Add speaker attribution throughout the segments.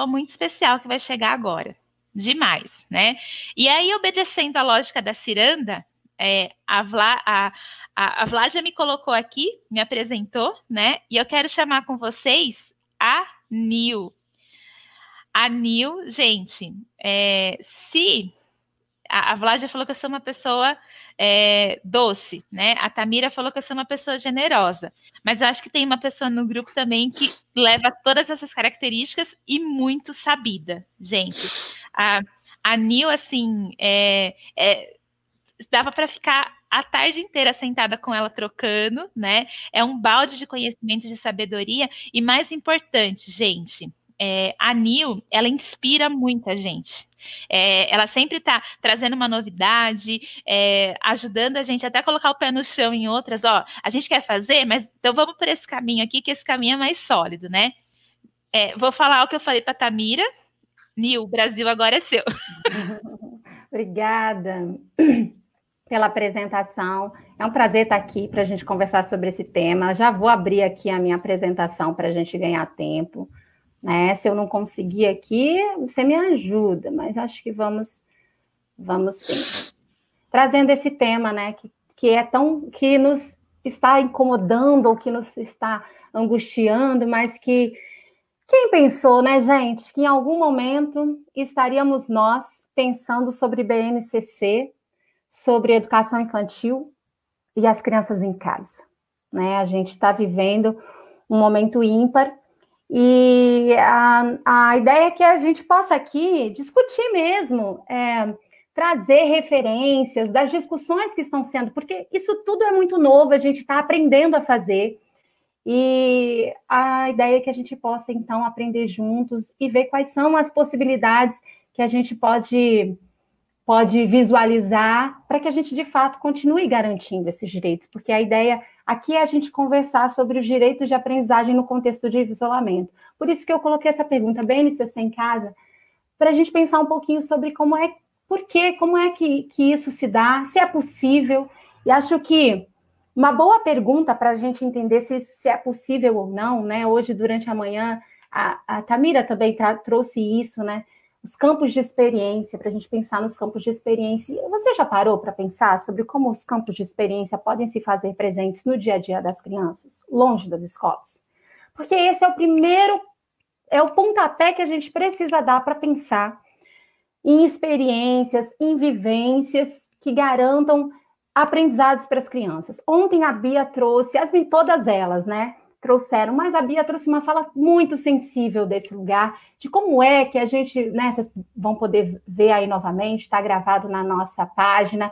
Speaker 1: pessoa muito especial que vai chegar agora. Demais, né? E aí, obedecendo a lógica da ciranda, é, a, Vla, a, a, a Vládia me colocou aqui, me apresentou, né? E eu quero chamar com vocês a Nil. A Nil, gente, é, se a, a Vládia falou que eu sou uma pessoa é, doce, né? A Tamira falou que eu sou uma pessoa generosa. Mas eu acho que tem uma pessoa no grupo também que leva todas essas características e muito sabida, gente. A, a Nil, assim, é, é, dava para ficar a tarde inteira sentada com ela trocando, né? É um balde de conhecimento, de sabedoria. E mais importante, gente, é, a Nil, ela inspira muita gente. É, ela sempre está trazendo uma novidade, é, ajudando a gente até a colocar o pé no chão em outras. Ó, a gente quer fazer, mas então vamos por esse caminho aqui, que esse caminho é mais sólido, né? É, vou falar o que eu falei para Tamira. Nil, o Brasil agora é seu.
Speaker 2: Obrigada pela apresentação. É um prazer estar aqui para a gente conversar sobre esse tema. Já vou abrir aqui a minha apresentação para a gente ganhar tempo. Né? Se eu não conseguir aqui, você me ajuda, mas acho que vamos, vamos sim. Trazendo esse tema, né, que, que é tão que nos está incomodando ou que nos está angustiando, mas que quem pensou, né, gente, que em algum momento estaríamos nós pensando sobre BNCC, sobre educação infantil e as crianças em casa, né? A gente está vivendo um momento ímpar e a, a ideia é que a gente possa aqui discutir mesmo, é, trazer referências das discussões que estão sendo, porque isso tudo é muito novo, a gente está aprendendo a fazer. E a ideia é que a gente possa, então, aprender juntos e ver quais são as possibilidades que a gente pode, pode visualizar para que a gente, de fato, continue garantindo esses direitos, porque a ideia Aqui é a gente conversar sobre os direitos de aprendizagem no contexto de isolamento. Por isso que eu coloquei essa pergunta, bem você em casa, para a gente pensar um pouquinho sobre como é, por quê, como é que, que isso se dá, se é possível. E acho que uma boa pergunta para a gente entender se, se é possível ou não, né? Hoje, durante a manhã, a, a Tamira também trouxe isso, né? Os campos de experiência, para a gente pensar nos campos de experiência. Você já parou para pensar sobre como os campos de experiência podem se fazer presentes no dia a dia das crianças, longe das escolas? Porque esse é o primeiro, é o pontapé que a gente precisa dar para pensar em experiências, em vivências que garantam aprendizados para as crianças. Ontem a Bia trouxe, as, todas elas, né? Trouxeram, mas a Bia trouxe uma fala muito sensível desse lugar, de como é que a gente, né, vocês vão poder ver aí novamente, está gravado na nossa página,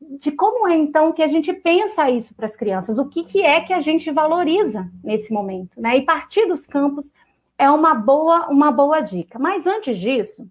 Speaker 2: de como é então que a gente pensa isso para as crianças, o que, que é que a gente valoriza nesse momento, né? E partir dos campos é uma boa, uma boa dica. Mas antes disso,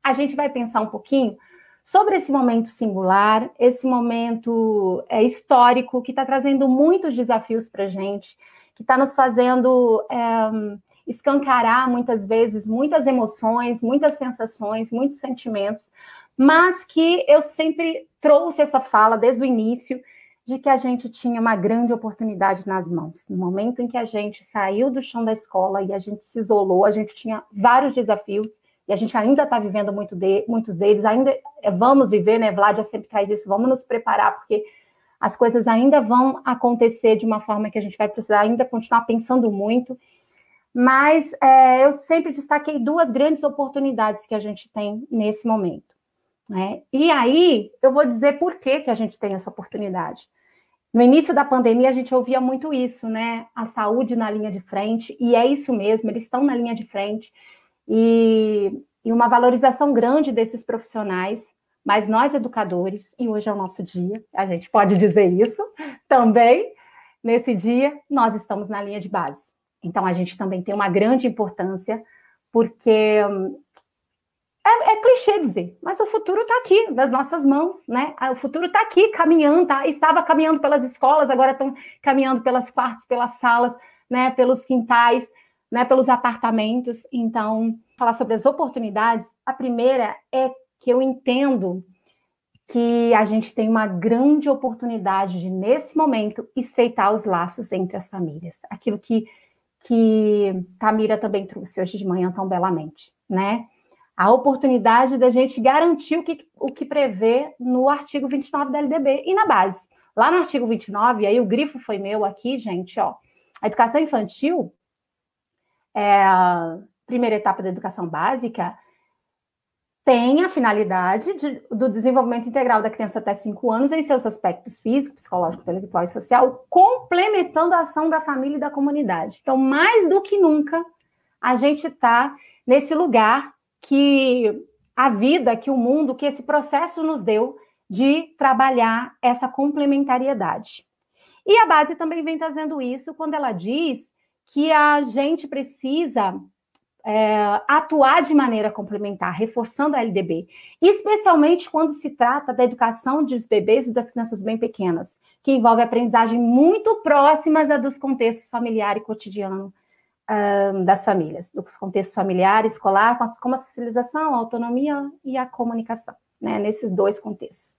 Speaker 2: a gente vai pensar um pouquinho sobre esse momento singular, esse momento é, histórico que está trazendo muitos desafios para a gente que está nos fazendo é, escancarar muitas vezes muitas emoções, muitas sensações, muitos sentimentos, mas que eu sempre trouxe essa fala desde o início de que a gente tinha uma grande oportunidade nas mãos. No momento em que a gente saiu do chão da escola e a gente se isolou, a gente tinha vários desafios e a gente ainda está vivendo muito de, muitos deles, ainda vamos viver, né? Vladia sempre traz isso, vamos nos preparar, porque as coisas ainda vão acontecer de uma forma que a gente vai precisar ainda continuar pensando muito. Mas é, eu sempre destaquei duas grandes oportunidades que a gente tem nesse momento. Né? E aí eu vou dizer por que, que a gente tem essa oportunidade. No início da pandemia, a gente ouvia muito isso, né? A saúde na linha de frente, e é isso mesmo, eles estão na linha de frente, e, e uma valorização grande desses profissionais mas nós educadores, e hoje é o nosso dia, a gente pode dizer isso também, nesse dia, nós estamos na linha de base. Então, a gente também tem uma grande importância, porque é, é clichê dizer, mas o futuro está aqui, nas nossas mãos, né? O futuro está aqui, caminhando, tá? estava caminhando pelas escolas, agora estão caminhando pelas quartos, pelas salas, né? pelos quintais, né? pelos apartamentos. Então, falar sobre as oportunidades, a primeira é que eu entendo que a gente tem uma grande oportunidade de, nesse momento, estreitar os laços entre as famílias. Aquilo que, que Tamira também trouxe hoje de manhã tão belamente, né? A oportunidade da gente garantir o que, o que prevê no artigo 29 da LDB e na base. Lá no artigo 29, aí o grifo foi meu aqui, gente, ó. A educação infantil, é primeira etapa da educação básica, tem a finalidade de, do desenvolvimento integral da criança até 5 anos em seus aspectos físico, psicológico, intelectual e social, complementando a ação da família e da comunidade. Então, mais do que nunca, a gente está nesse lugar que a vida, que o mundo, que esse processo nos deu de trabalhar essa complementariedade. E a base também vem trazendo isso quando ela diz que a gente precisa é, atuar de maneira complementar, reforçando a LDB, especialmente quando se trata da educação dos bebês e das crianças bem pequenas, que envolve aprendizagem muito próximas a dos contextos familiar e cotidiano um, das famílias, dos contextos familiar, escolar, como a socialização, a autonomia e a comunicação, né, nesses dois contextos.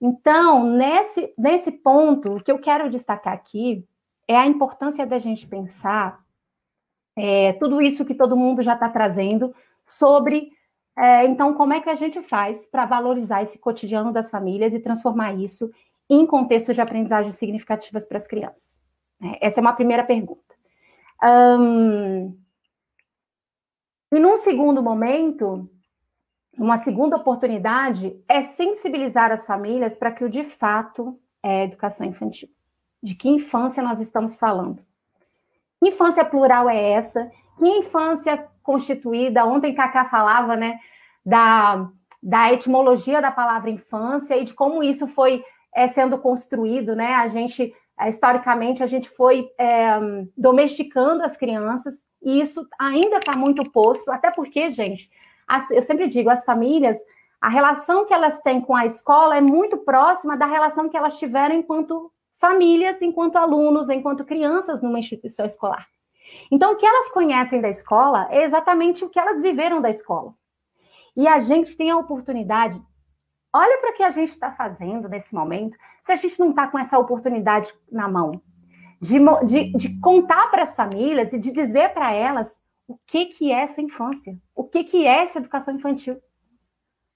Speaker 2: Então, nesse, nesse ponto, o que eu quero destacar aqui é a importância da gente pensar é, tudo isso que todo mundo já está trazendo sobre, é, então, como é que a gente faz para valorizar esse cotidiano das famílias e transformar isso em contextos de aprendizagem significativas para as crianças? É, essa é uma primeira pergunta. Um, e num segundo momento, uma segunda oportunidade é sensibilizar as famílias para que o de fato é educação infantil. De que infância nós estamos falando? Que infância plural é essa? Que infância constituída? Ontem Cacá falava, né, da, da etimologia da palavra infância e de como isso foi é, sendo construído, né? A gente, é, historicamente, a gente foi é, domesticando as crianças e isso ainda está muito posto, até porque, gente, as, eu sempre digo, as famílias, a relação que elas têm com a escola é muito próxima da relação que elas tiveram enquanto famílias enquanto alunos, enquanto crianças numa instituição escolar. Então, o que elas conhecem da escola é exatamente o que elas viveram da escola. E a gente tem a oportunidade. Olha para o que a gente está fazendo nesse momento, se a gente não está com essa oportunidade na mão, de, de, de contar para as famílias e de dizer para elas o que, que é essa infância, o que, que é essa educação infantil.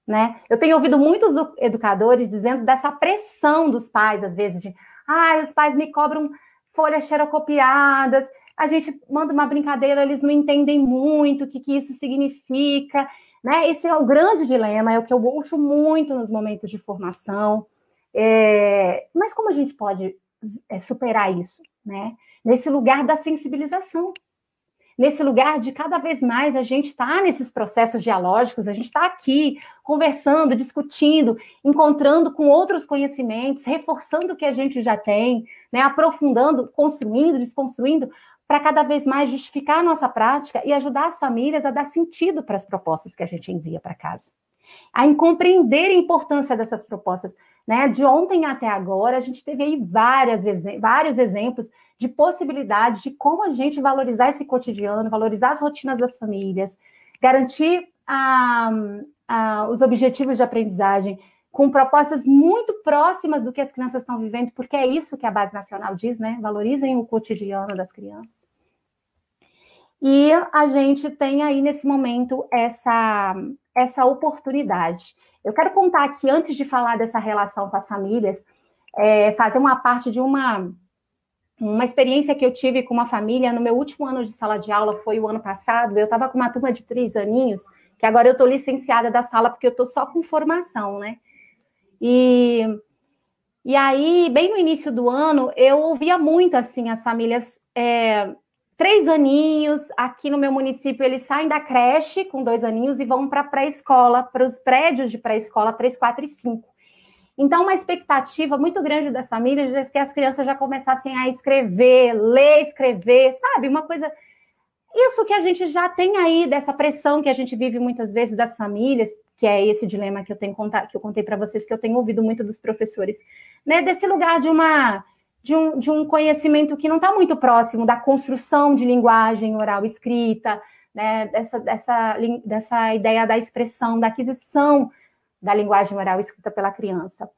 Speaker 2: Né? Eu tenho ouvido muitos educadores dizendo dessa pressão dos pais, às vezes, de ah, os pais me cobram folhas xerocopiadas. A gente manda uma brincadeira, eles não entendem muito o que, que isso significa. Né? Esse é o grande dilema, é o que eu ouço muito nos momentos de formação. É... Mas como a gente pode é, superar isso? Né? Nesse lugar da sensibilização nesse lugar de cada vez mais a gente estar tá nesses processos dialógicos, a gente está aqui conversando, discutindo, encontrando com outros conhecimentos, reforçando o que a gente já tem, né, aprofundando, construindo, desconstruindo, para cada vez mais justificar a nossa prática e ajudar as famílias a dar sentido para as propostas que a gente envia para casa. A compreender a importância dessas propostas. Né? De ontem até agora, a gente teve aí várias, vários exemplos de possibilidades de como a gente valorizar esse cotidiano, valorizar as rotinas das famílias, garantir a, a, os objetivos de aprendizagem com propostas muito próximas do que as crianças estão vivendo, porque é isso que a Base Nacional diz, né? Valorizem o cotidiano das crianças. E a gente tem aí nesse momento essa, essa oportunidade. Eu quero contar aqui, antes de falar dessa relação com as famílias, é, fazer uma parte de uma uma experiência que eu tive com uma família no meu último ano de sala de aula foi o ano passado. Eu estava com uma turma de três aninhos, que agora eu estou licenciada da sala porque eu estou só com formação, né? E, e aí, bem no início do ano, eu ouvia muito assim as famílias. É, três aninhos, aqui no meu município, eles saem da creche com dois aninhos e vão para a pré-escola, para os prédios de pré-escola 3, 4 e 5. Então, uma expectativa muito grande das famílias é que as crianças já começassem a escrever, ler, escrever, sabe? Uma coisa. Isso que a gente já tem aí, dessa pressão que a gente vive muitas vezes das famílias, que é esse dilema que eu tenho que eu contei para vocês, que eu tenho ouvido muito dos professores, né? Desse lugar de uma. De um, de um conhecimento que não está muito próximo da construção de linguagem oral escrita, né, dessa, dessa, dessa ideia da expressão, da aquisição da linguagem oral escrita pela criança.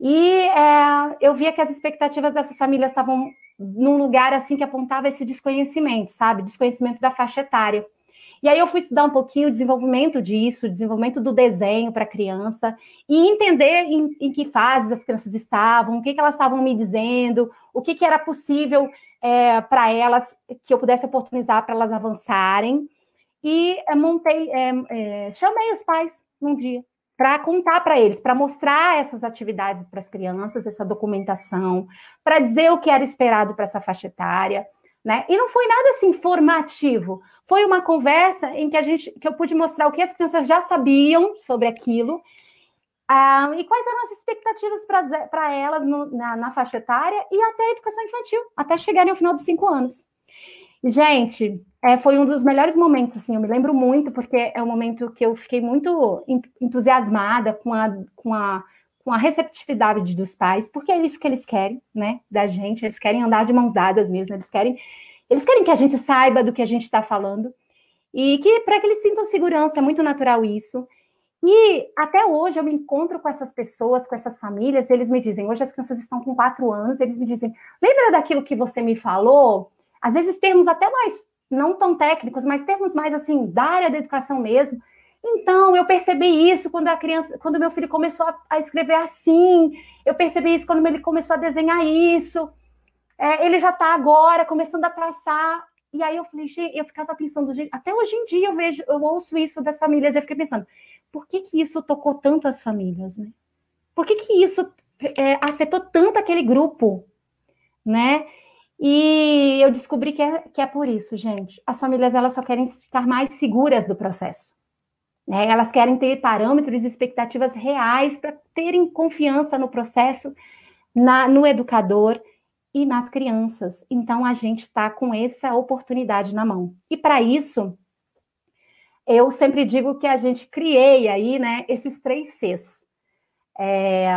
Speaker 2: E é, eu via que as expectativas dessas famílias estavam num lugar assim que apontava esse desconhecimento, sabe? Desconhecimento da faixa etária. E aí eu fui estudar um pouquinho o desenvolvimento disso, o desenvolvimento do desenho para a criança, e entender em, em, que fases as crianças estavam, o que, que elas estavam me dizendo, o que, que era possível é, para elas, que eu pudesse oportunizar para elas avançarem. E é, montei, é, é, chamei os pais num dia para contar para eles, para mostrar essas atividades para as crianças, essa documentação, para dizer o que era esperado para essa faixa etária, né? E não foi nada assim formativo, foi uma conversa em que a gente, que eu pude mostrar o que as crianças já sabiam sobre aquilo ah, e quais eram as expectativas para elas no, na, na, faixa etária e até a educação infantil, até chegarem ao final dos cinco anos. Gente, é, foi um dos melhores momentos, assim, eu me lembro muito, porque é um momento que eu fiquei muito entusiasmada com a, com a, com a receptividade dos pais, porque é isso que eles querem, né, da gente, eles querem andar de mãos dadas mesmo, eles querem, eles querem que a gente saiba do que a gente está falando, e que para que eles sintam segurança, é muito natural isso, e até hoje eu me encontro com essas pessoas, com essas famílias, eles me dizem, hoje as crianças estão com quatro anos, eles me dizem, lembra daquilo que você me falou? Às vezes termos até mais, não tão técnicos, mas termos mais assim, da área da educação mesmo. Então, eu percebi isso quando a criança, quando meu filho começou a, a escrever assim, eu percebi isso quando ele começou a desenhar isso. É, ele já está agora começando a traçar. E aí eu falei, eu ficava pensando, até hoje em dia eu vejo, eu ouço isso das famílias, eu fiquei pensando, por que, que isso tocou tanto as famílias, né? Por que, que isso é, afetou tanto aquele grupo, né? E eu descobri que é, que é por isso, gente. As famílias elas só querem ficar mais seguras do processo. Né? Elas querem ter parâmetros e expectativas reais para terem confiança no processo, na, no educador e nas crianças. Então a gente está com essa oportunidade na mão. E para isso, eu sempre digo que a gente criei aí, né, esses três Cs. É,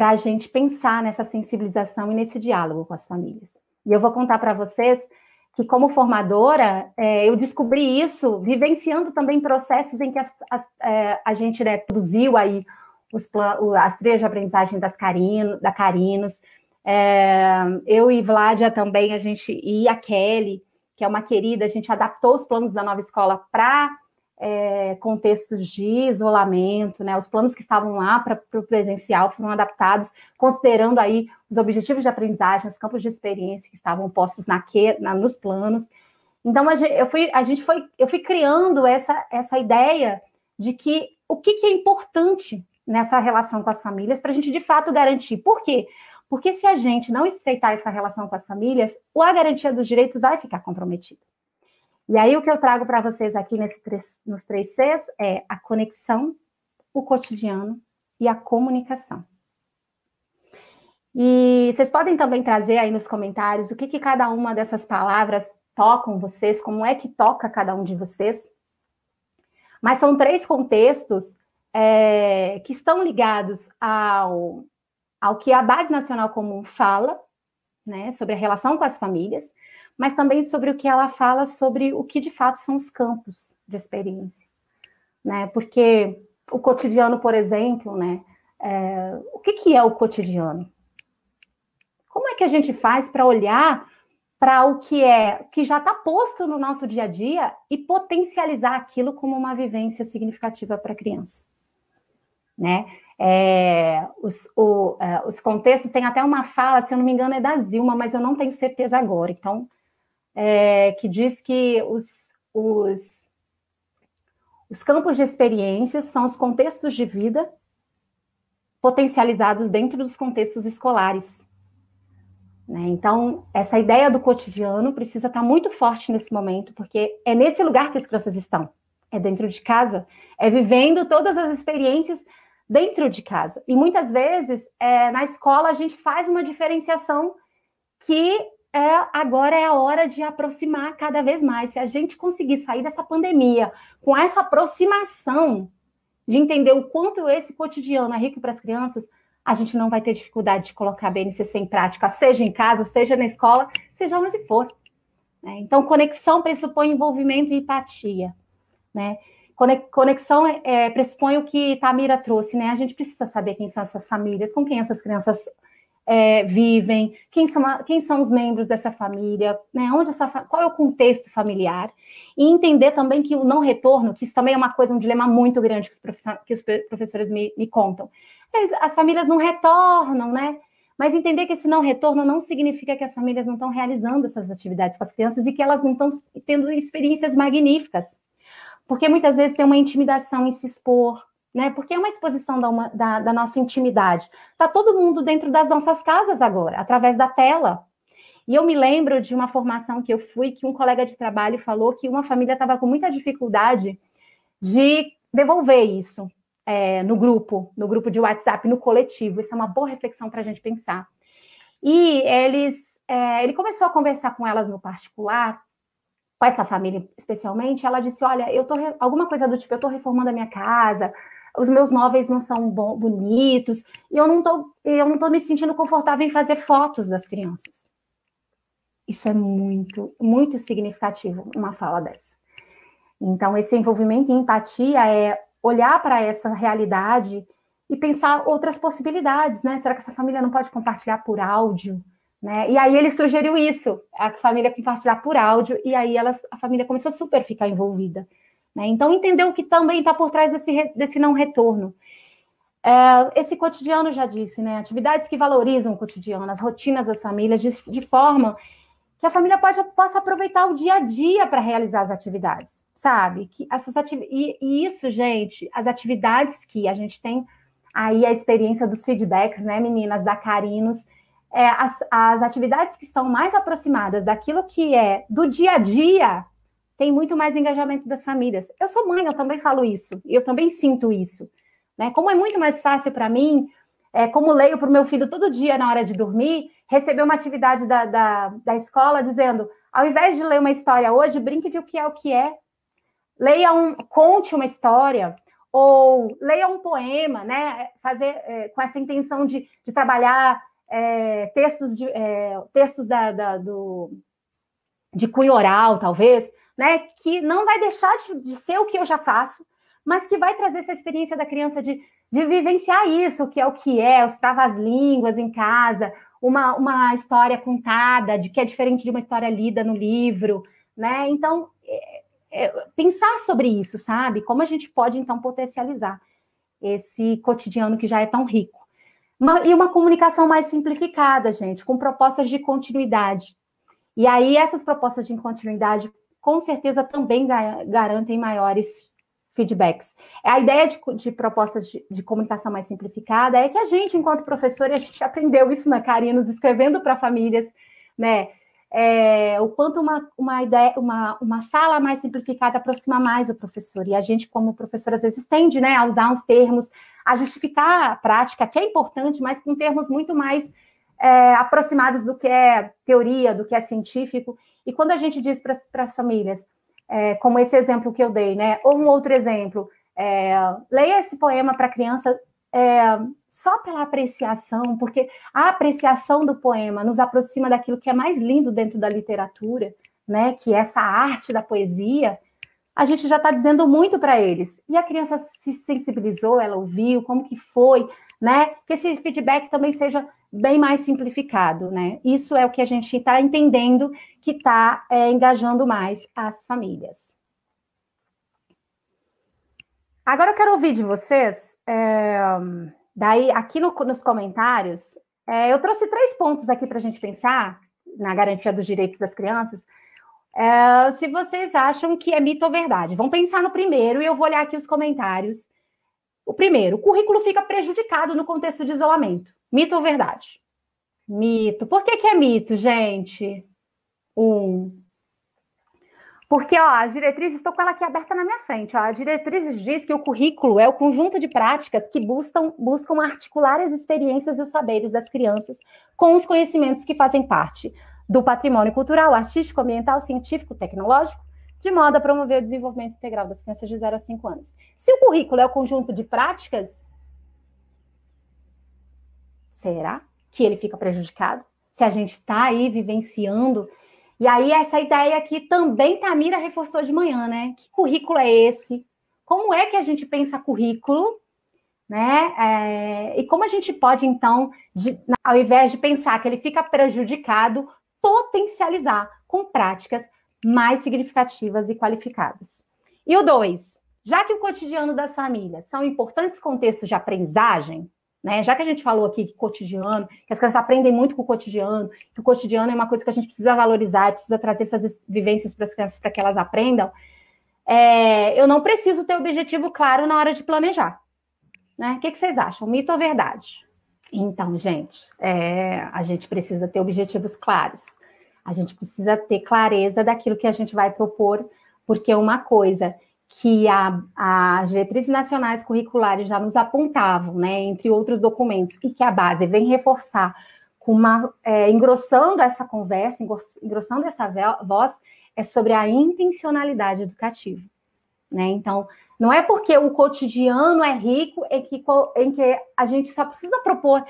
Speaker 2: para a gente pensar nessa sensibilização e nesse diálogo com as famílias. E eu vou contar para vocês que, como formadora, é, eu descobri isso vivenciando também processos em que as, as, é, a gente né, produziu aí os, as trilhas de aprendizagem das Carino, da Carinos. É, eu e Vládia também, a gente, e a Kelly, que é uma querida, a gente adaptou os planos da nova escola para é, contextos de isolamento, né? Os planos que estavam lá para o presencial foram adaptados, considerando aí os objetivos de aprendizagem, os campos de experiência que estavam postos na, na nos planos. Então a gente, eu fui, a gente foi, eu fui criando essa, essa ideia de que o que, que é importante nessa relação com as famílias para a gente de fato garantir. Por quê? Porque se a gente não estreitar essa relação com as famílias, a garantia dos direitos vai ficar comprometida. E aí o que eu trago para vocês aqui nesse, nos três Cs é a conexão, o cotidiano e a comunicação. E vocês podem também trazer aí nos comentários o que, que cada uma dessas palavras tocam vocês, como é que toca cada um de vocês. Mas são três contextos é, que estão ligados ao ao que a Base Nacional Comum fala, né, sobre a relação com as famílias, mas também sobre o que ela fala sobre o que de fato são os campos de experiência, né? Porque o cotidiano, por exemplo, né? É, o que, que é o cotidiano? Como é que a gente faz para olhar para o que é, que já está posto no nosso dia a dia e potencializar aquilo como uma vivência significativa para a criança, né? É, os, o, é, os contextos tem até uma fala, se eu não me engano, é da Zilma, mas eu não tenho certeza agora. Então, é, que diz que os, os, os campos de experiências são os contextos de vida potencializados dentro dos contextos escolares. Né? Então, essa ideia do cotidiano precisa estar muito forte nesse momento, porque é nesse lugar que as crianças estão. É dentro de casa, é vivendo todas as experiências dentro de casa. E muitas vezes, é, na escola, a gente faz uma diferenciação que é, agora é a hora de aproximar cada vez mais. Se a gente conseguir sair dessa pandemia com essa aproximação de entender o quanto esse cotidiano é rico para as crianças, a gente não vai ter dificuldade de colocar a BNCC em prática, seja em casa, seja na escola, seja onde for. Né? Então, conexão pressupõe envolvimento e empatia. Né? Conexão é, pressupõe o que Tamira trouxe, né? A gente precisa saber quem são essas famílias, com quem essas crianças é, vivem, quem são, quem são os membros dessa família, né? Onde essa, qual é o contexto familiar, e entender também que o não retorno, que isso também é uma coisa, um dilema muito grande que os, professores, que os professores me, me contam. Eles, as famílias não retornam, né? Mas entender que esse não retorno não significa que as famílias não estão realizando essas atividades com as crianças e que elas não estão tendo experiências magníficas porque muitas vezes tem uma intimidação em se expor, né? Porque é uma exposição da, uma, da, da nossa intimidade. Está todo mundo dentro das nossas casas agora, através da tela. E eu me lembro de uma formação que eu fui, que um colega de trabalho falou que uma família estava com muita dificuldade de devolver isso é, no grupo, no grupo de WhatsApp, no coletivo. Isso é uma boa reflexão para a gente pensar. E eles, é, ele começou a conversar com elas no particular com essa família especialmente, ela disse: Olha, eu tô alguma coisa do tipo, eu tô reformando a minha casa, os meus móveis não são bonitos, e eu não tô, eu não me sentindo confortável em fazer fotos das crianças. Isso é muito, muito significativo, uma fala dessa. Então, esse envolvimento e empatia é olhar para essa realidade e pensar outras possibilidades, né? Será que essa família não pode compartilhar por áudio? Né? E aí ele sugeriu isso, a família compartilhar por áudio, e aí elas, a família começou a super ficar envolvida. Né? Então, entendeu o que também está por trás desse, desse não retorno. É, esse cotidiano, já disse, né? atividades que valorizam o cotidiano, as rotinas das famílias, de, de forma que a família pode, possa aproveitar o dia a dia para realizar as atividades, sabe? Que essas ativi e, e isso, gente, as atividades que a gente tem aí a experiência dos feedbacks, né, meninas, da Carinos, é, as, as atividades que estão mais aproximadas daquilo que é do dia a dia tem muito mais engajamento das famílias. Eu sou mãe, eu também falo isso, eu também sinto isso. Né? Como é muito mais fácil para mim, é, como leio para o meu filho todo dia na hora de dormir, receber uma atividade da, da, da escola dizendo, ao invés de ler uma história hoje, brinque de o que é o que é. Leia um, conte uma história, ou leia um poema, né? Fazer é, com essa intenção de, de trabalhar é, textos, de, é, textos da, da, do, de cunho oral, talvez, né, que não vai deixar de, de, ser o que eu já faço, mas que vai trazer essa experiência da criança de, de vivenciar isso, que é o que é, os travas-línguas em casa, uma, uma história contada, de que é diferente de uma história lida no livro, né? Então, é, é, pensar sobre isso, sabe? Como a gente pode, então, potencializar esse cotidiano que já é tão rico. Uma, e uma comunicação mais simplificada, gente, com propostas de continuidade. E aí, essas propostas de continuidade, com certeza, também garantem maiores feedbacks. A ideia de, de propostas de, de, comunicação mais simplificada é que a gente, enquanto professor, a gente aprendeu isso na Carinos, escrevendo para famílias, né? É, o quanto uma, uma ideia, uma, uma fala mais simplificada aproxima mais o professor. E a gente, como professor, às vezes tende né, a usar uns termos a justificar a prática, que é importante, mas com termos muito mais é, aproximados do que é teoria, do que é científico. E quando a gente diz para as famílias, é, como esse exemplo que eu dei, né? Ou um outro exemplo, é, leia esse poema para a criança é, só pela apreciação, porque a apreciação do poema nos aproxima daquilo que é mais lindo dentro da literatura, né? Que é essa arte da poesia a gente já está dizendo muito para eles. E a criança se sensibilizou, ela ouviu, como que foi, né? Que esse feedback também seja bem mais simplificado, né? Isso é o que a gente está entendendo que está é, engajando mais as famílias. Agora eu quero ouvir de vocês, é, daí aqui no, nos comentários, é, eu trouxe três pontos aqui para a gente pensar na garantia dos direitos das crianças, é, se vocês acham que é mito ou verdade. Vamos pensar no primeiro e eu vou olhar aqui os comentários. O primeiro, o currículo fica prejudicado no contexto de isolamento. Mito ou verdade? Mito. Por que, que é mito, gente? Um. Porque, ó, as diretrizes, estou com ela aqui aberta na minha frente. Ó, a diretrizes diz que o currículo é o conjunto de práticas que buscam, buscam articular as experiências e os saberes das crianças com os conhecimentos que fazem parte do patrimônio cultural, artístico, ambiental, científico, tecnológico, de modo a promover o desenvolvimento integral das crianças de 0 a 5 anos. Se o currículo é o conjunto de práticas, será que ele fica prejudicado? Se a gente está aí vivenciando. E aí, essa ideia que também Tamira reforçou de manhã, né? Que currículo é esse? como é que a gente pensa currículo, né? É, e como a gente pode, então, de, ao invés de pensar que ele fica prejudicado, potencializar com práticas mais significativas e qualificadas. E o dois, já que o cotidiano das famílias são importantes contextos de aprendizagem, né? Já que a gente falou aqui que cotidiano, que as crianças aprendem muito com o cotidiano, que o cotidiano é uma coisa que a gente precisa valorizar, precisa trazer essas vivências para as crianças para que elas aprendam. É, eu não preciso ter objetivo claro na hora de planejar. Né? O que, que vocês acham? Mito ou verdade? Então, gente, é, a gente precisa ter objetivos claros. A gente precisa ter clareza daquilo que a gente vai propor, porque uma coisa que as diretrizes nacionais curriculares já nos apontavam, né, entre outros documentos, e que a base vem reforçar com uma é, engrossando essa conversa, engrossando essa voz, é sobre a intencionalidade educativa. Né? Então, não é porque o cotidiano é rico em que, em que a gente só precisa propor,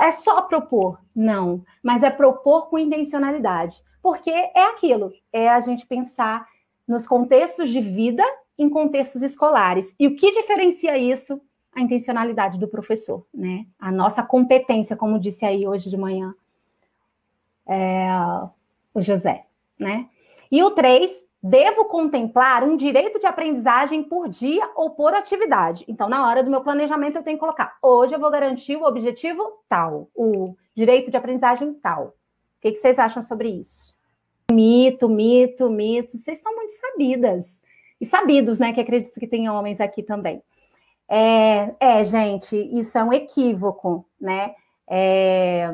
Speaker 2: é só propor, não, mas é propor com intencionalidade, porque é aquilo, é a gente pensar nos contextos de vida em contextos escolares. E o que diferencia isso? A intencionalidade do professor, né? A nossa competência, como disse aí hoje de manhã é, o José, né? E o três, devo contemplar um direito de aprendizagem por dia ou por atividade. Então, na hora do meu planejamento, eu tenho que colocar, hoje eu vou garantir o objetivo tal, o direito de aprendizagem tal. O que, que vocês acham sobre isso? Mito, mito, mito. Vocês estão muito sabidas. E sabidos, né? Que acredito que tem homens aqui também. É, é gente, isso é um equívoco, né? É,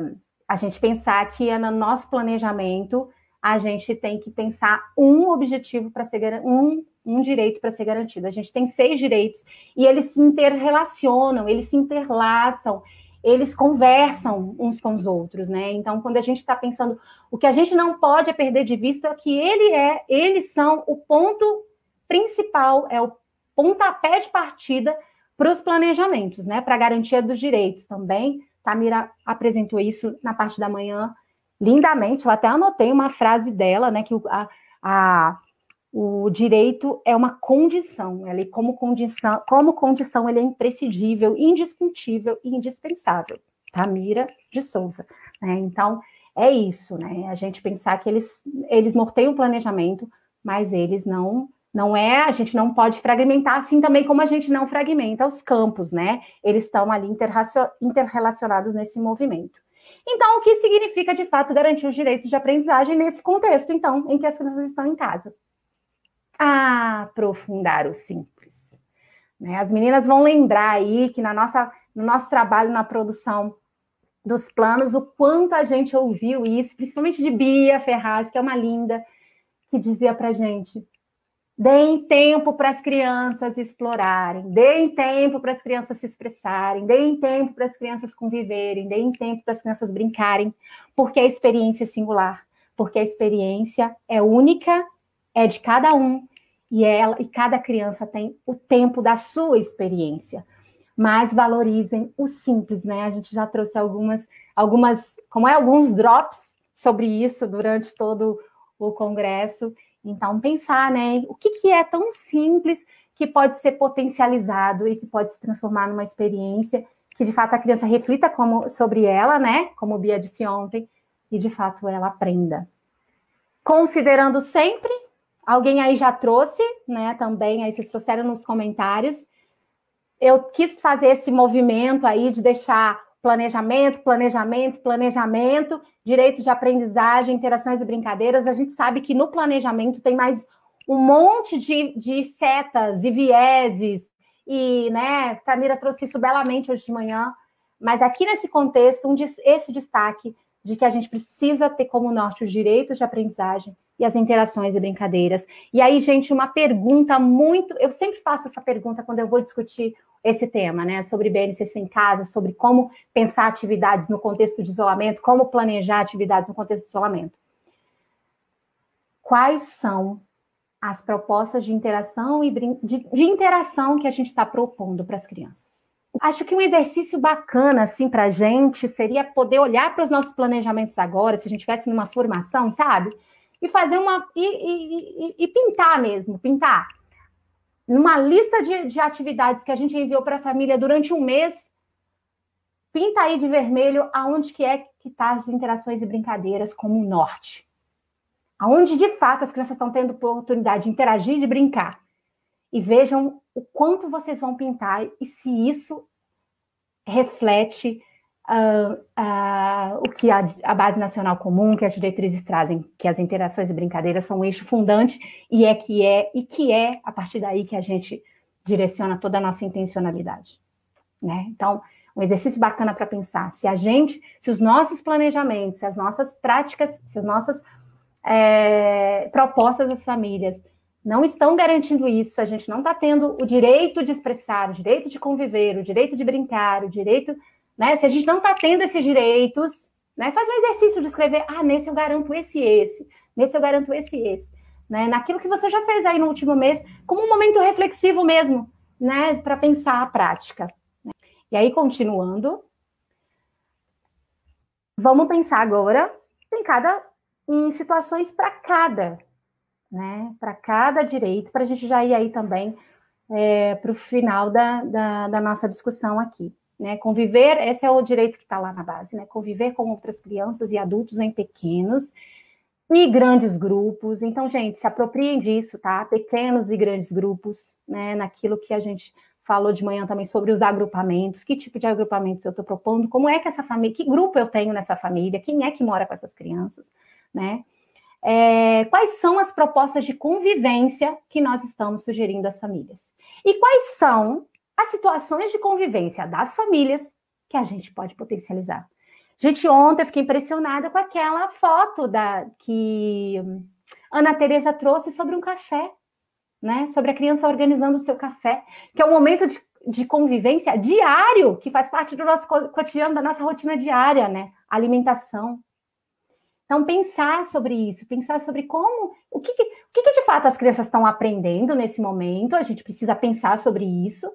Speaker 2: a gente pensar que é no nosso planejamento a gente tem que pensar um objetivo para ser um, um direito para ser garantido. A gente tem seis direitos e eles se interrelacionam, eles se interlaçam, eles conversam uns com os outros, né? Então, quando a gente está pensando, o que a gente não pode é perder de vista que ele é, eles são o ponto principal, é o pontapé de partida para os planejamentos, né? Para a garantia dos direitos também. Tamira apresentou isso na parte da manhã lindamente. Eu até anotei uma frase dela, né? Que a, a o direito é uma condição, ele como condição, como condição ele é imprescindível, indiscutível e indispensável. Tamira de Souza. Né? Então, é isso, né? A gente pensar que eles, eles norteiam o planejamento, mas eles não não é, a gente não pode fragmentar assim também como a gente não fragmenta os campos, né? Eles estão ali interrelacionados nesse movimento. Então, o que significa de fato garantir os direitos de aprendizagem nesse contexto, então, em que as crianças estão em casa? Aprofundar o simples. Né? As meninas vão lembrar aí que na nossa, no nosso trabalho na produção dos planos, o quanto a gente ouviu isso, principalmente de Bia Ferraz, que é uma linda, que dizia para gente: deem tempo para as crianças explorarem, deem tempo para as crianças se expressarem, deem tempo para as crianças conviverem, deem tempo para as crianças brincarem, porque a experiência é singular, porque a experiência é única é de cada um e ela e cada criança tem o tempo da sua experiência. Mas valorizem o simples, né? A gente já trouxe algumas algumas, como é alguns drops sobre isso durante todo o congresso. Então pensar, né, o que, que é tão simples que pode ser potencializado e que pode se transformar numa experiência que de fato a criança reflita como, sobre ela, né? Como o Bia disse ontem, e de fato ela aprenda. Considerando sempre Alguém aí já trouxe, né? Também, aí vocês trouxeram nos comentários. Eu quis fazer esse movimento aí de deixar planejamento, planejamento, planejamento, direitos de aprendizagem, interações e brincadeiras. A gente sabe que no planejamento tem mais um monte de, de setas e vieses, e, né, Tamira trouxe isso belamente hoje de manhã, mas aqui nesse contexto, um, esse destaque de que a gente precisa ter como norte os direitos de aprendizagem, e as interações e brincadeiras. E aí, gente, uma pergunta muito. Eu sempre faço essa pergunta quando eu vou discutir esse tema, né? Sobre BNCC em casa, sobre como pensar atividades no contexto de isolamento, como planejar atividades no contexto de isolamento. Quais são as propostas de interação e de, de interação que a gente está propondo para as crianças? Acho que um exercício bacana, assim, para a gente seria poder olhar para os nossos planejamentos agora, se a gente estivesse numa formação, sabe? E fazer uma. E, e, e, pintar mesmo, pintar. numa lista de, de atividades que a gente enviou para a família durante um mês, pinta aí de vermelho aonde que é que está as interações e brincadeiras como o norte. Aonde de fato as crianças estão tendo oportunidade de interagir e de brincar. E vejam o quanto vocês vão pintar e se isso reflete uh, uh, o que a, a, Base Nacional Comum, que as diretrizes trazem, que as interações e brincadeiras são o eixo fundante, e é que é, e que é a partir daí que a gente direciona toda a nossa intencionalidade. Né? Então, um exercício bacana para pensar. Se a gente, se os nossos planejamentos, se as nossas práticas, se as nossas é, propostas das famílias não estão garantindo isso, a gente não está tendo o direito de expressar, o direito de conviver, o direito de brincar, o direito né? Se a gente não está tendo esses direitos, né? Faz um exercício de escrever, ah, nesse eu garanto esse esse, nesse eu garanto esse esse. Né? Naquilo que você já fez aí no último mês, como um momento reflexivo mesmo, né? Para pensar a prática. E aí, continuando, vamos pensar agora em cada em situações para cada, né? Para cada direito, para a gente já ir aí também é, para o final da, da, da nossa discussão aqui. Né, conviver, esse é o direito que está lá na base, né? Conviver com outras crianças e adultos em pequenos e grandes grupos. Então, gente, se apropriem disso, tá? Pequenos e grandes grupos, né? Naquilo que a gente falou de manhã também sobre os agrupamentos, que tipo de agrupamentos eu estou propondo, como é que essa família, que grupo eu tenho nessa família, quem é que mora com essas crianças, né? É, quais são as propostas de convivência que nós estamos sugerindo às famílias? E quais são as situações de convivência das famílias que a gente pode potencializar. Gente, ontem eu fiquei impressionada com aquela foto da que Ana Teresa trouxe sobre um café, né? Sobre a criança organizando o seu café, que é um momento de, de convivência diário, que faz parte do nosso cotidiano, da nossa rotina diária, né? Alimentação. Então, pensar sobre isso, pensar sobre como, o que, o que, que de fato as crianças estão aprendendo nesse momento, a gente precisa pensar sobre isso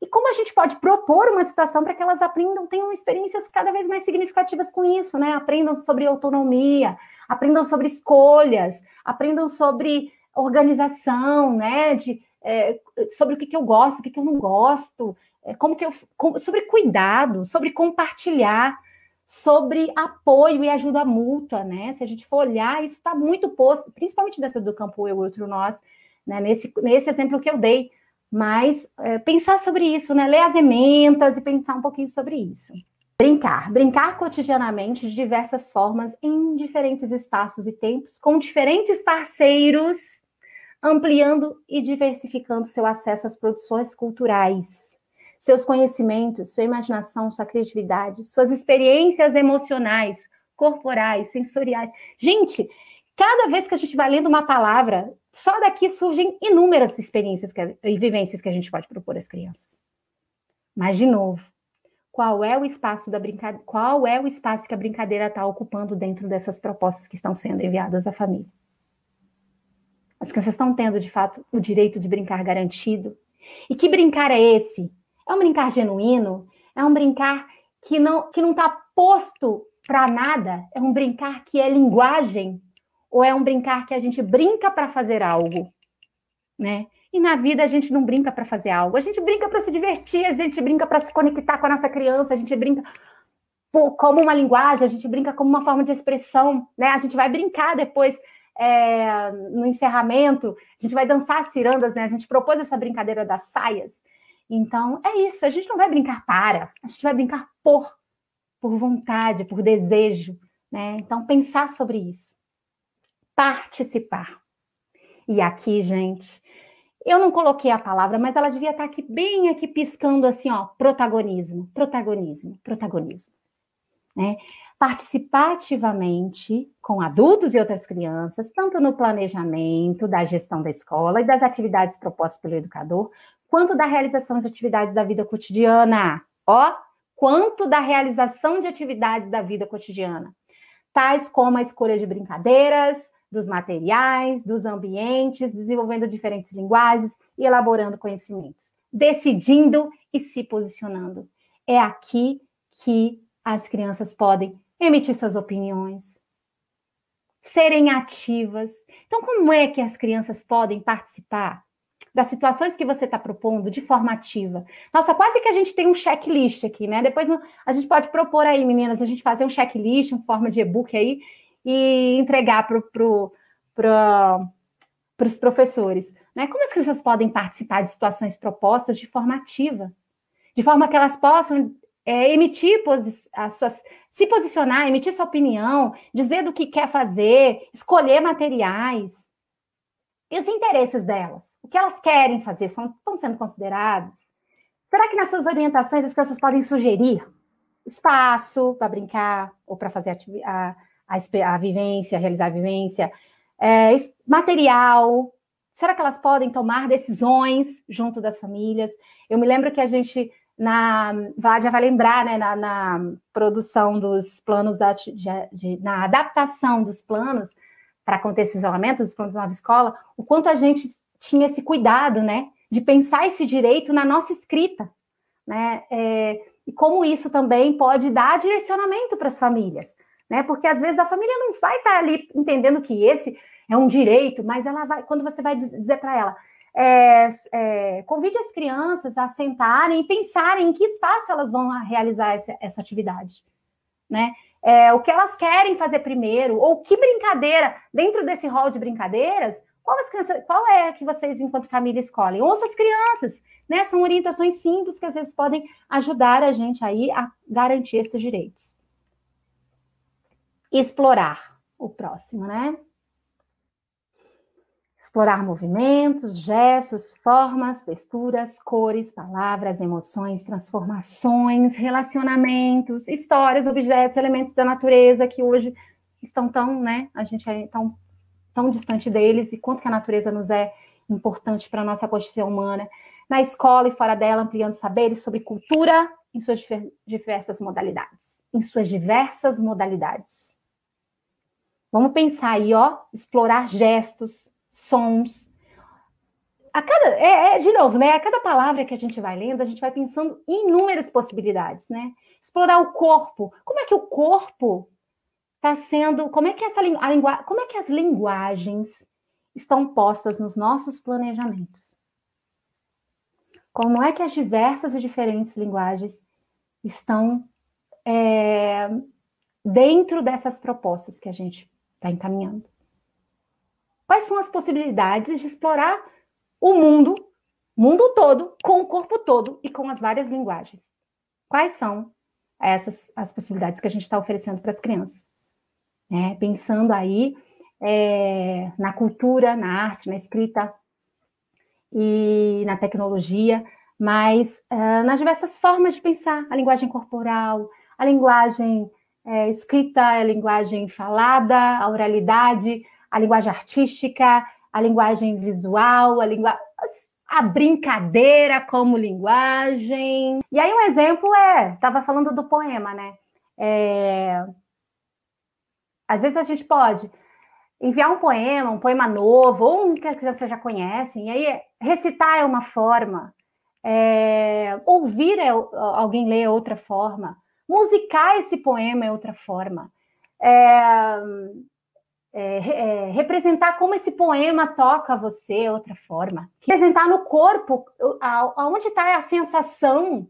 Speaker 2: e como a gente pode propor uma situação para que elas aprendam, tenham experiências cada vez mais significativas com isso, né? Aprendam sobre autonomia, aprendam sobre escolhas, aprendam sobre organização, né? De, é, sobre o que, que eu gosto, o que, que eu não gosto, é, como que eu, com, sobre cuidado, sobre compartilhar, sobre apoio e ajuda mútua, né? Se a gente for olhar, isso está muito posto, principalmente dentro do campo eu, outro nós, né? Nesse, nesse exemplo que eu dei mas é, pensar sobre isso, né? Ler as ementas e pensar um pouquinho sobre isso. Brincar. Brincar cotidianamente de diversas formas, em diferentes espaços e tempos, com diferentes parceiros, ampliando e diversificando seu acesso às produções culturais, seus conhecimentos, sua imaginação, sua criatividade, suas experiências emocionais, corporais, sensoriais. Gente, cada vez que a gente vai lendo uma palavra, só daqui surgem inúmeras experiências que, e vivências que a gente pode propor às crianças. Mas, de novo, qual é o espaço da brincadeira, qual é o espaço que a brincadeira está ocupando dentro dessas propostas que estão sendo enviadas à família? As crianças estão tendo, de fato, o direito de brincar garantido. E que brincar é esse? É um brincar genuíno? É um brincar que não que não está posto para nada? É um brincar que é linguagem ou é um brincar que a gente brinca para fazer algo, né? E na vida a gente não brinca para fazer algo, a gente brinca para se divertir, a gente brinca para se conectar com a nossa criança, a gente brinca como uma linguagem, a gente brinca como uma forma de expressão, né? A gente vai brincar depois é, no encerramento, a gente vai dançar as cirandas, né? A gente propôs essa brincadeira das saias. Então, é isso, a gente não vai brincar para, a gente vai brincar por, por vontade, por desejo, né? Então, pensar sobre isso participar. E aqui, gente, eu não coloquei a palavra, mas ela devia estar aqui bem aqui piscando assim, ó, protagonismo, protagonismo, protagonismo, né? Participar ativamente com adultos e outras crianças, tanto no planejamento da gestão da escola e das atividades propostas pelo educador, quanto da realização de atividades da vida cotidiana. Ó, quanto da realização de atividades da vida cotidiana, tais como a escolha de brincadeiras, dos materiais, dos ambientes, desenvolvendo diferentes linguagens e elaborando conhecimentos, decidindo e se posicionando. É aqui que as crianças podem emitir suas opiniões, serem ativas. Então, como é que as crianças podem participar? das situações que você está propondo de forma ativa. Nossa, quase que a gente tem um checklist aqui, né? Depois a gente pode propor aí, meninas, a gente fazer um checklist em forma de e-book aí e entregar para pro, pro, os professores. Né? Como as crianças podem participar de situações propostas de forma ativa? De forma que elas possam é, emitir as suas, se posicionar, emitir sua opinião, dizer do que quer fazer, escolher materiais. E os interesses delas? O que elas querem fazer são, estão sendo considerados? Será que nas suas orientações as crianças podem sugerir espaço para brincar ou para fazer a, a, a, vivência, realizar a vivência, é, material? Será que elas podem tomar decisões junto das famílias? Eu me lembro que a gente na Vádia vai lembrar, né, na, na produção dos planos da, de, de, na adaptação dos planos para acontecer isolamento dos planos da nova escola, o quanto a gente tinha esse cuidado, né, de pensar esse direito na nossa escrita, né, é, e como isso também pode dar direcionamento para as famílias, né, porque às vezes a família não vai estar tá ali entendendo que esse é um direito, mas ela vai, quando você vai dizer para ela, é, é, convide as crianças a sentarem e pensarem em que espaço elas vão realizar essa, essa atividade, né? É, o que elas querem fazer primeiro, ou que brincadeira, dentro desse rol de brincadeiras, qual, crianças, qual é que vocês, enquanto família, escolhem? Ouça as crianças, né? São orientações simples que às vezes podem ajudar a gente aí a garantir esses direitos. Explorar o próximo, né? Explorar movimentos, gestos, formas, texturas, cores, palavras, emoções, transformações, relacionamentos, histórias, objetos, elementos da natureza que hoje estão tão, né? A gente é tão, tão distante deles e quanto que a natureza nos é importante para a nossa constituição humana. Na escola e fora dela, ampliando saberes sobre cultura em suas diversas modalidades. Em suas diversas modalidades. Vamos pensar aí, ó, explorar gestos, sons. A cada, é, é, de novo, né? A cada palavra que a gente vai lendo, a gente vai pensando em inúmeras possibilidades, né? Explorar o corpo. Como é que o corpo está sendo, como é que essa a lingu, como é que as linguagens estão postas nos nossos planejamentos? Como é que as diversas e diferentes linguagens estão é, dentro dessas propostas que a gente está encaminhando? Quais são as possibilidades de explorar o mundo, mundo todo, com o corpo todo e com as várias linguagens? Quais são essas as possibilidades que a gente está oferecendo para as crianças? É, pensando aí é, na cultura, na arte, na escrita e na tecnologia, mas uh, nas diversas formas de pensar a linguagem corporal, a linguagem é, escrita, a linguagem falada, a oralidade, a linguagem artística, a linguagem visual, a, linguagem, a brincadeira como linguagem. E aí um exemplo é, estava falando do poema, né? É, às vezes a gente pode enviar um poema, um poema novo, ou um que vocês já conhecem, e aí recitar é uma forma, é, ouvir é, alguém ler é outra forma, musicar esse poema é outra forma. É, é, é, representar como esse poema toca você é outra forma. Representar no corpo aonde está a sensação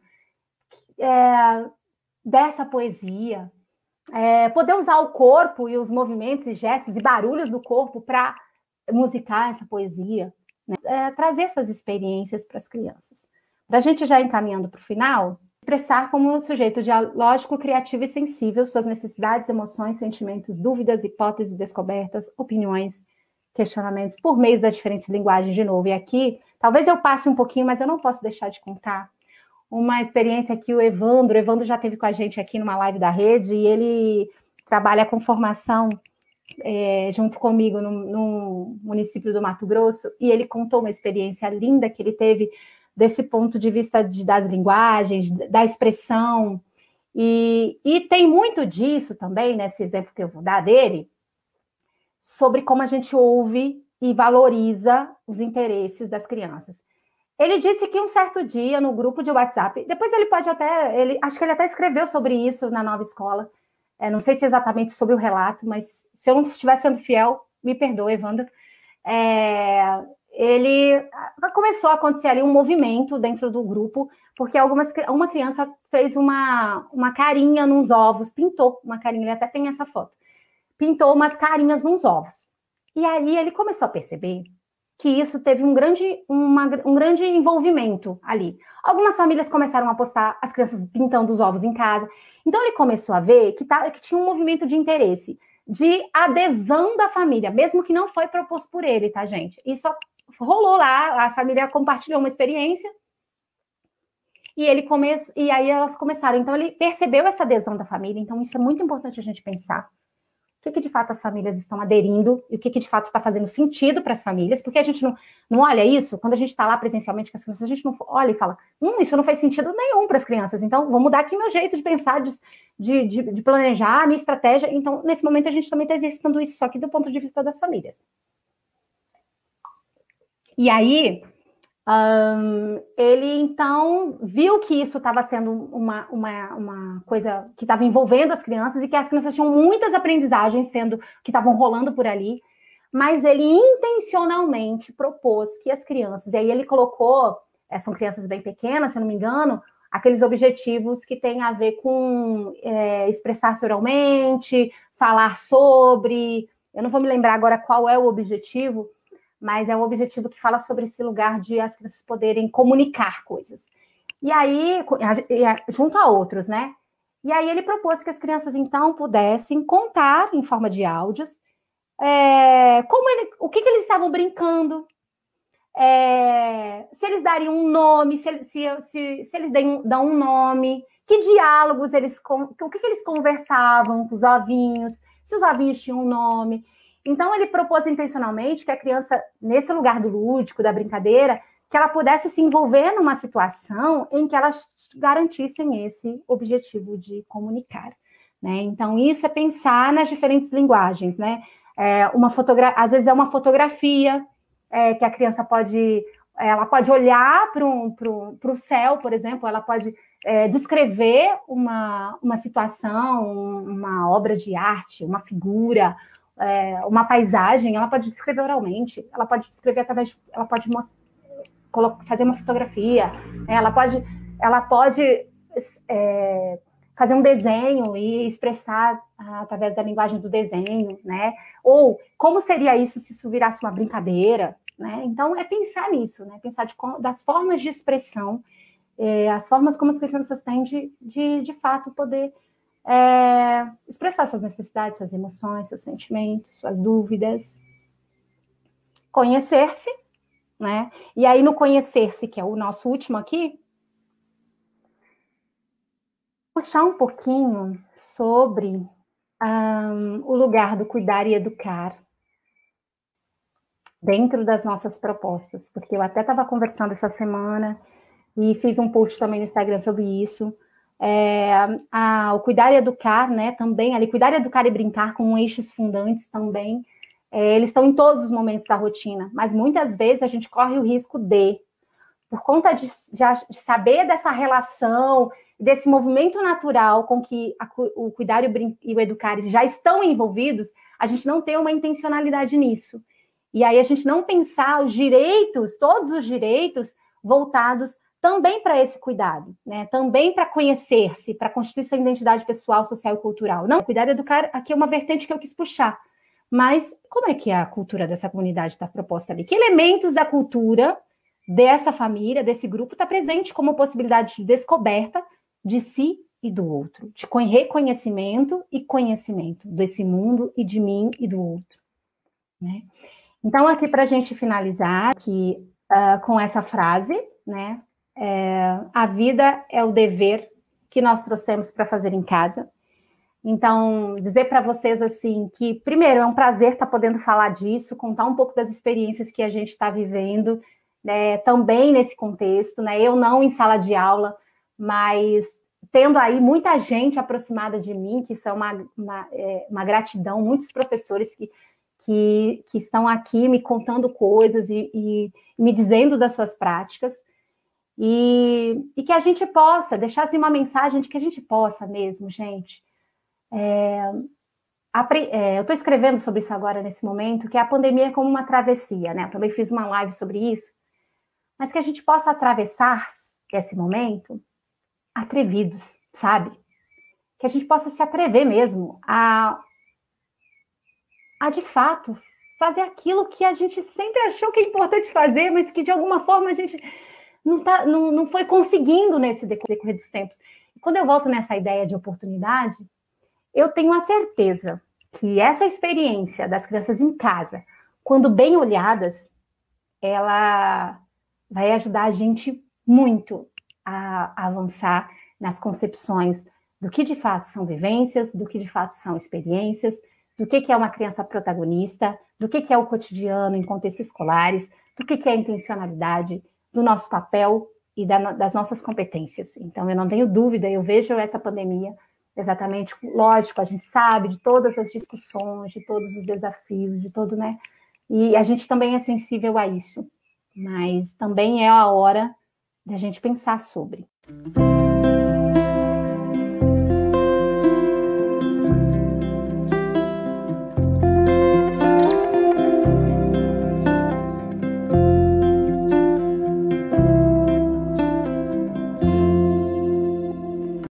Speaker 2: é, dessa poesia. É, poder usar o corpo e os movimentos e gestos e barulhos do corpo para musicar essa poesia. Né? É, trazer essas experiências para as crianças. Para a gente já encaminhando para o final, expressar como um sujeito dialógico, criativo e sensível suas necessidades, emoções, sentimentos, dúvidas, hipóteses, descobertas, opiniões, questionamentos, por meio das diferentes linguagens, de novo. E aqui, talvez eu passe um pouquinho, mas eu não posso deixar de contar uma experiência que o Evandro, o Evandro já teve com a gente aqui numa live da rede, e ele trabalha com formação é, junto comigo no, no município do Mato Grosso, e ele contou uma experiência linda que ele teve desse ponto de vista de, das linguagens, da expressão. E, e tem muito disso também, nesse exemplo que eu vou dar dele, sobre como a gente ouve e valoriza os interesses das crianças. Ele disse que um certo dia, no grupo de WhatsApp, depois ele pode até, ele, acho que ele até escreveu sobre isso na nova escola, é, não sei se exatamente sobre o relato, mas se eu não estiver sendo fiel, me perdoe, Evandro. É, ele começou a acontecer ali um movimento dentro do grupo, porque algumas, uma criança fez uma, uma carinha nos ovos, pintou uma carinha, ele até tem essa foto, pintou umas carinhas nos ovos. E aí ele começou a perceber que isso teve um grande, uma, um grande envolvimento ali. Algumas famílias começaram a postar as crianças pintando os ovos em casa. Então ele começou a ver que, tá, que tinha um movimento de interesse, de adesão da família, mesmo que não foi proposto por ele, tá, gente? Isso rolou lá, a família compartilhou uma experiência e ele come... e aí elas começaram. Então ele percebeu essa adesão da família. Então isso é muito importante a gente pensar o que, que, de fato as famílias estão aderindo e o que, que de fato está fazendo sentido para as famílias, porque a gente não, não olha isso, quando a gente está lá presencialmente com as crianças, a gente não olha e fala, hum, isso não faz sentido nenhum para as crianças, então vou mudar aqui meu jeito de pensar, de, de, de planejar minha estratégia. Então, nesse momento, a gente também está exercitando isso, só que do ponto de vista das famílias. E aí, um, ele então viu que isso estava sendo uma, uma, uma coisa que estava envolvendo as crianças e que as crianças tinham muitas aprendizagens sendo que estavam rolando por ali, mas ele intencionalmente propôs que as crianças, e aí ele colocou, é, são crianças bem pequenas, se eu não me engano, aqueles objetivos que têm a ver com é, expressar-se oralmente, falar sobre. Eu não vou me lembrar agora qual é o objetivo, mas é um objetivo que fala sobre esse lugar de as crianças poderem comunicar coisas. E aí, junto a outros, né? E aí ele propôs que as crianças, então, pudessem contar em forma de áudios é, como ele, o que, que, eles estavam brincando, é, se eles dariam um nome, se, se, se, se eles dão, dão um nome, que diálogos eles, o que, que eles conversavam com os ovinhos, se os ovinhos tinham um nome. Então, ele propôs intencionalmente que a criança, nesse lugar do lúdico, da brincadeira, que ela pudesse se envolver numa situação em que elas garantissem esse objetivo de comunicar. Né? Então, isso é pensar nas diferentes linguagens, né? É uma fotogra às vezes é uma fotografia é, que a criança pode ela pode olhar para o céu, por exemplo, ela pode é, descrever uma, uma situação, uma obra de arte, uma figura, é, uma paisagem, ela pode descrever oralmente, ela pode descrever através, ela pode fazer uma fotografia, né? ela pode, ela pode é, fazer um desenho e expressar através da linguagem do desenho, né? Ou como seria isso se isso virasse uma brincadeira, né? Então é pensar nisso, né? Pensar de, das formas de expressão, é, as formas como as crianças têm de, de, de fato poder é, expressar suas necessidades, suas emoções, seus sentimentos, suas dúvidas. Conhecer-se, né? E aí, no conhecer-se, que é o nosso último aqui, puxar um pouquinho sobre um, o lugar do cuidar e educar dentro das nossas propostas, porque eu até estava conversando essa semana e fiz um post também no Instagram sobre isso é, a, o cuidar e educar, né, também, ali, cuidar e educar e brincar com eixos fundantes também, é, eles estão em todos os momentos da rotina, mas muitas vezes a gente corre o risco de, por conta de, de, de saber dessa relação, desse movimento natural com que a, o cuidar e o, e o educar já estão envolvidos, a gente não ter uma intencionalidade nisso. E aí a gente não pensar os direitos, todos os direitos voltados também para esse cuidado, né? Também para conhecer-se, para construir sua identidade pessoal, social e cultural. Não, cuidar e educar aqui é uma vertente que eu quis puxar. Mas como é que a cultura dessa comunidade está proposta ali? Que elementos da cultura dessa família, desse grupo, está presente como possibilidade de descoberta de si e do outro, de reconhecimento e conhecimento desse mundo e de mim e do outro. Né? Então, aqui para a gente finalizar aqui, uh, com essa frase, né? É, a vida é o dever que nós trouxemos para fazer em casa. Então, dizer para vocês assim que, primeiro, é um prazer estar tá podendo falar disso, contar um pouco das experiências que a gente está vivendo, né, também nesse contexto, né? Eu não em sala de aula, mas tendo aí muita gente aproximada de mim, que isso é uma, uma, é, uma gratidão, muitos professores que, que, que, estão aqui me contando coisas e, e me dizendo das suas práticas. E, e que a gente possa deixar assim, uma mensagem de que a gente possa mesmo, gente, é, é, eu estou escrevendo sobre isso agora nesse momento, que a pandemia é como uma travessia, né? Eu também fiz uma live sobre isso, mas que a gente possa atravessar esse momento atrevidos, sabe? Que a gente possa se atrever mesmo a, a de fato fazer aquilo que a gente sempre achou que é importante fazer, mas que de alguma forma a gente não, tá, não, não foi conseguindo nesse decorrer dos tempos. E quando eu volto nessa ideia de oportunidade, eu tenho a certeza que essa experiência das crianças em casa, quando bem olhadas, ela vai ajudar a gente muito a, avançar nas concepções do que de fato são vivências, do que de fato são experiências, do que, que é uma criança protagonista, do que, que é o cotidiano em contextos escolares, do que, que é intencionalidade, do nosso papel e da, das nossas competências. Então, eu não tenho dúvida, eu vejo essa pandemia exatamente, lógico, a gente sabe de todas as discussões, de todos os desafios, de todo, né? E a gente também é sensível a isso, mas também é a hora da gente pensar sobre.